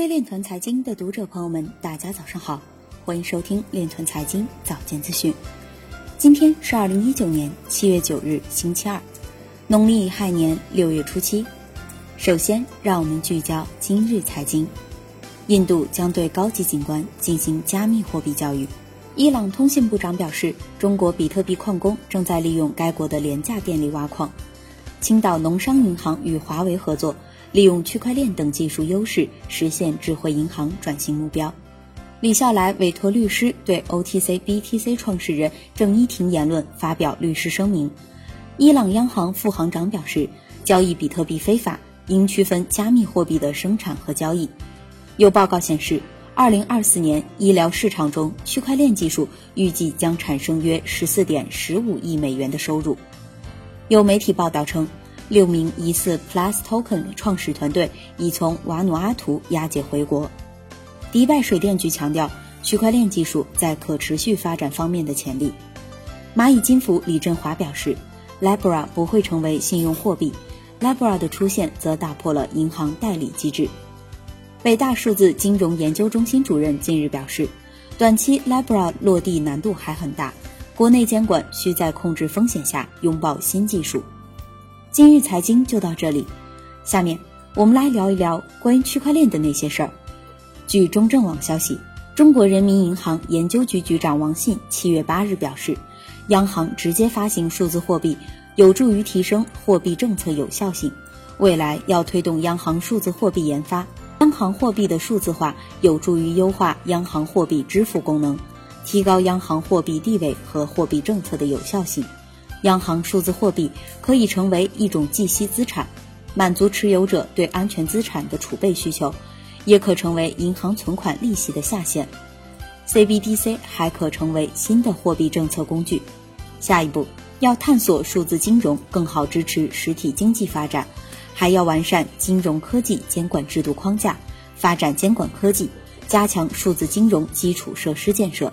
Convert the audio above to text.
各位链团财经的读者朋友们，大家早上好，欢迎收听链团财经早间资讯。今天是二零一九年七月九日，星期二，农历亥年六月初七。首先，让我们聚焦今日财经。印度将对高级警官进行加密货币教育。伊朗通信部长表示，中国比特币矿工正在利用该国的廉价电力挖矿。青岛农商银行与华为合作，利用区块链等技术优势，实现智慧银行转型目标。李笑来委托律师对 OTC BTC 创始人郑一婷言论发表律师声明。伊朗央行副行长表示，交易比特币非法，应区分加密货币的生产和交易。有报告显示，二零二四年医疗市场中区块链技术预计将产生约十四点十五亿美元的收入。有媒体报道称，六名疑似 Plus Token 创始团队已从瓦努阿图押解回国。迪拜水电局强调，区块链技术在可持续发展方面的潜力。蚂蚁金服李振华表示，Libra 不会成为信用货币，Libra 的出现则打破了银行代理机制。北大数字金融研究中心主任近日表示，短期 Libra 落地难度还很大。国内监管需在控制风险下拥抱新技术。今日财经就到这里，下面我们来聊一聊关于区块链的那些事儿。据中证网消息，中国人民银行研究局局长王信七月八日表示，央行直接发行数字货币有助于提升货币政策有效性，未来要推动央行数字货币研发。央行货币的数字化有助于优化央行货币支付功能。提高央行货币地位和货币政策的有效性，央行数字货币可以成为一种计息资产，满足持有者对安全资产的储备需求，也可成为银行存款利息的下限。CBDC 还可成为新的货币政策工具。下一步要探索数字金融更好支持实体经济发展，还要完善金融科技监管制度框架，发展监管科技，加强数字金融基础设施建设。